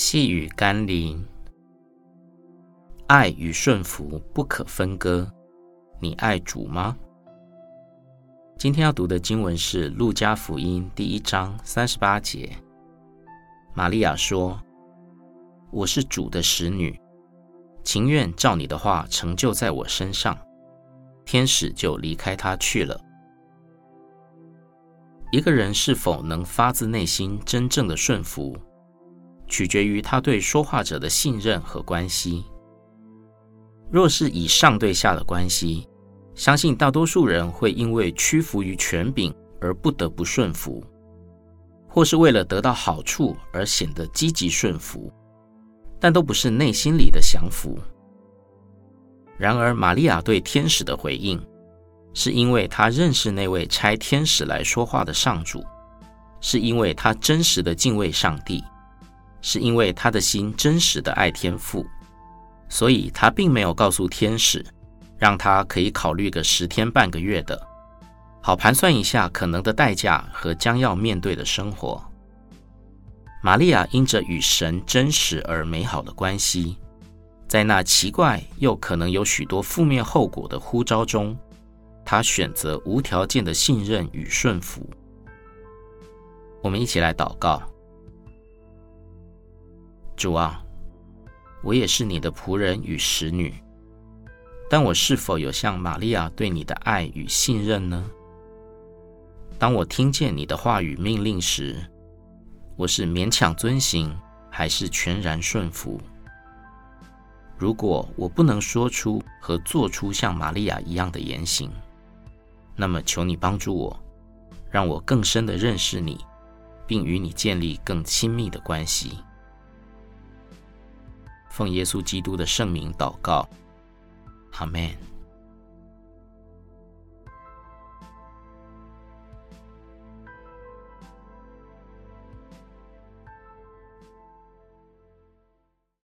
细雨甘霖，爱与顺服不可分割。你爱主吗？今天要读的经文是《路加福音》第一章三十八节。玛利亚说：“我是主的使女，情愿照你的话成就在我身上。”天使就离开他去了。一个人是否能发自内心真正的顺服，取决于他对说话者的信任和关系。若是以上对下的关系，相信大多数人会因为屈服于权柄而不得不顺服，或是为了得到好处而显得积极顺服，但都不是内心里的降服。然而，玛利亚对天使的回应，是因为他认识那位差天使来说话的上主，是因为他真实的敬畏上帝，是因为他的心真实的爱天父，所以他并没有告诉天使，让他可以考虑个十天半个月的，好盘算一下可能的代价和将要面对的生活。玛利亚因着与神真实而美好的关系，在那奇怪又可能有许多负面后果的呼召中。他选择无条件的信任与顺服。我们一起来祷告：主啊，我也是你的仆人与使女，但我是否有像玛利亚对你的爱与信任呢？当我听见你的话语命令时，我是勉强遵行，还是全然顺服？如果我不能说出和做出像玛利亚一样的言行，那么，求你帮助我，让我更深的认识你，并与你建立更亲密的关系。奉耶稣基督的圣名祷告，阿门。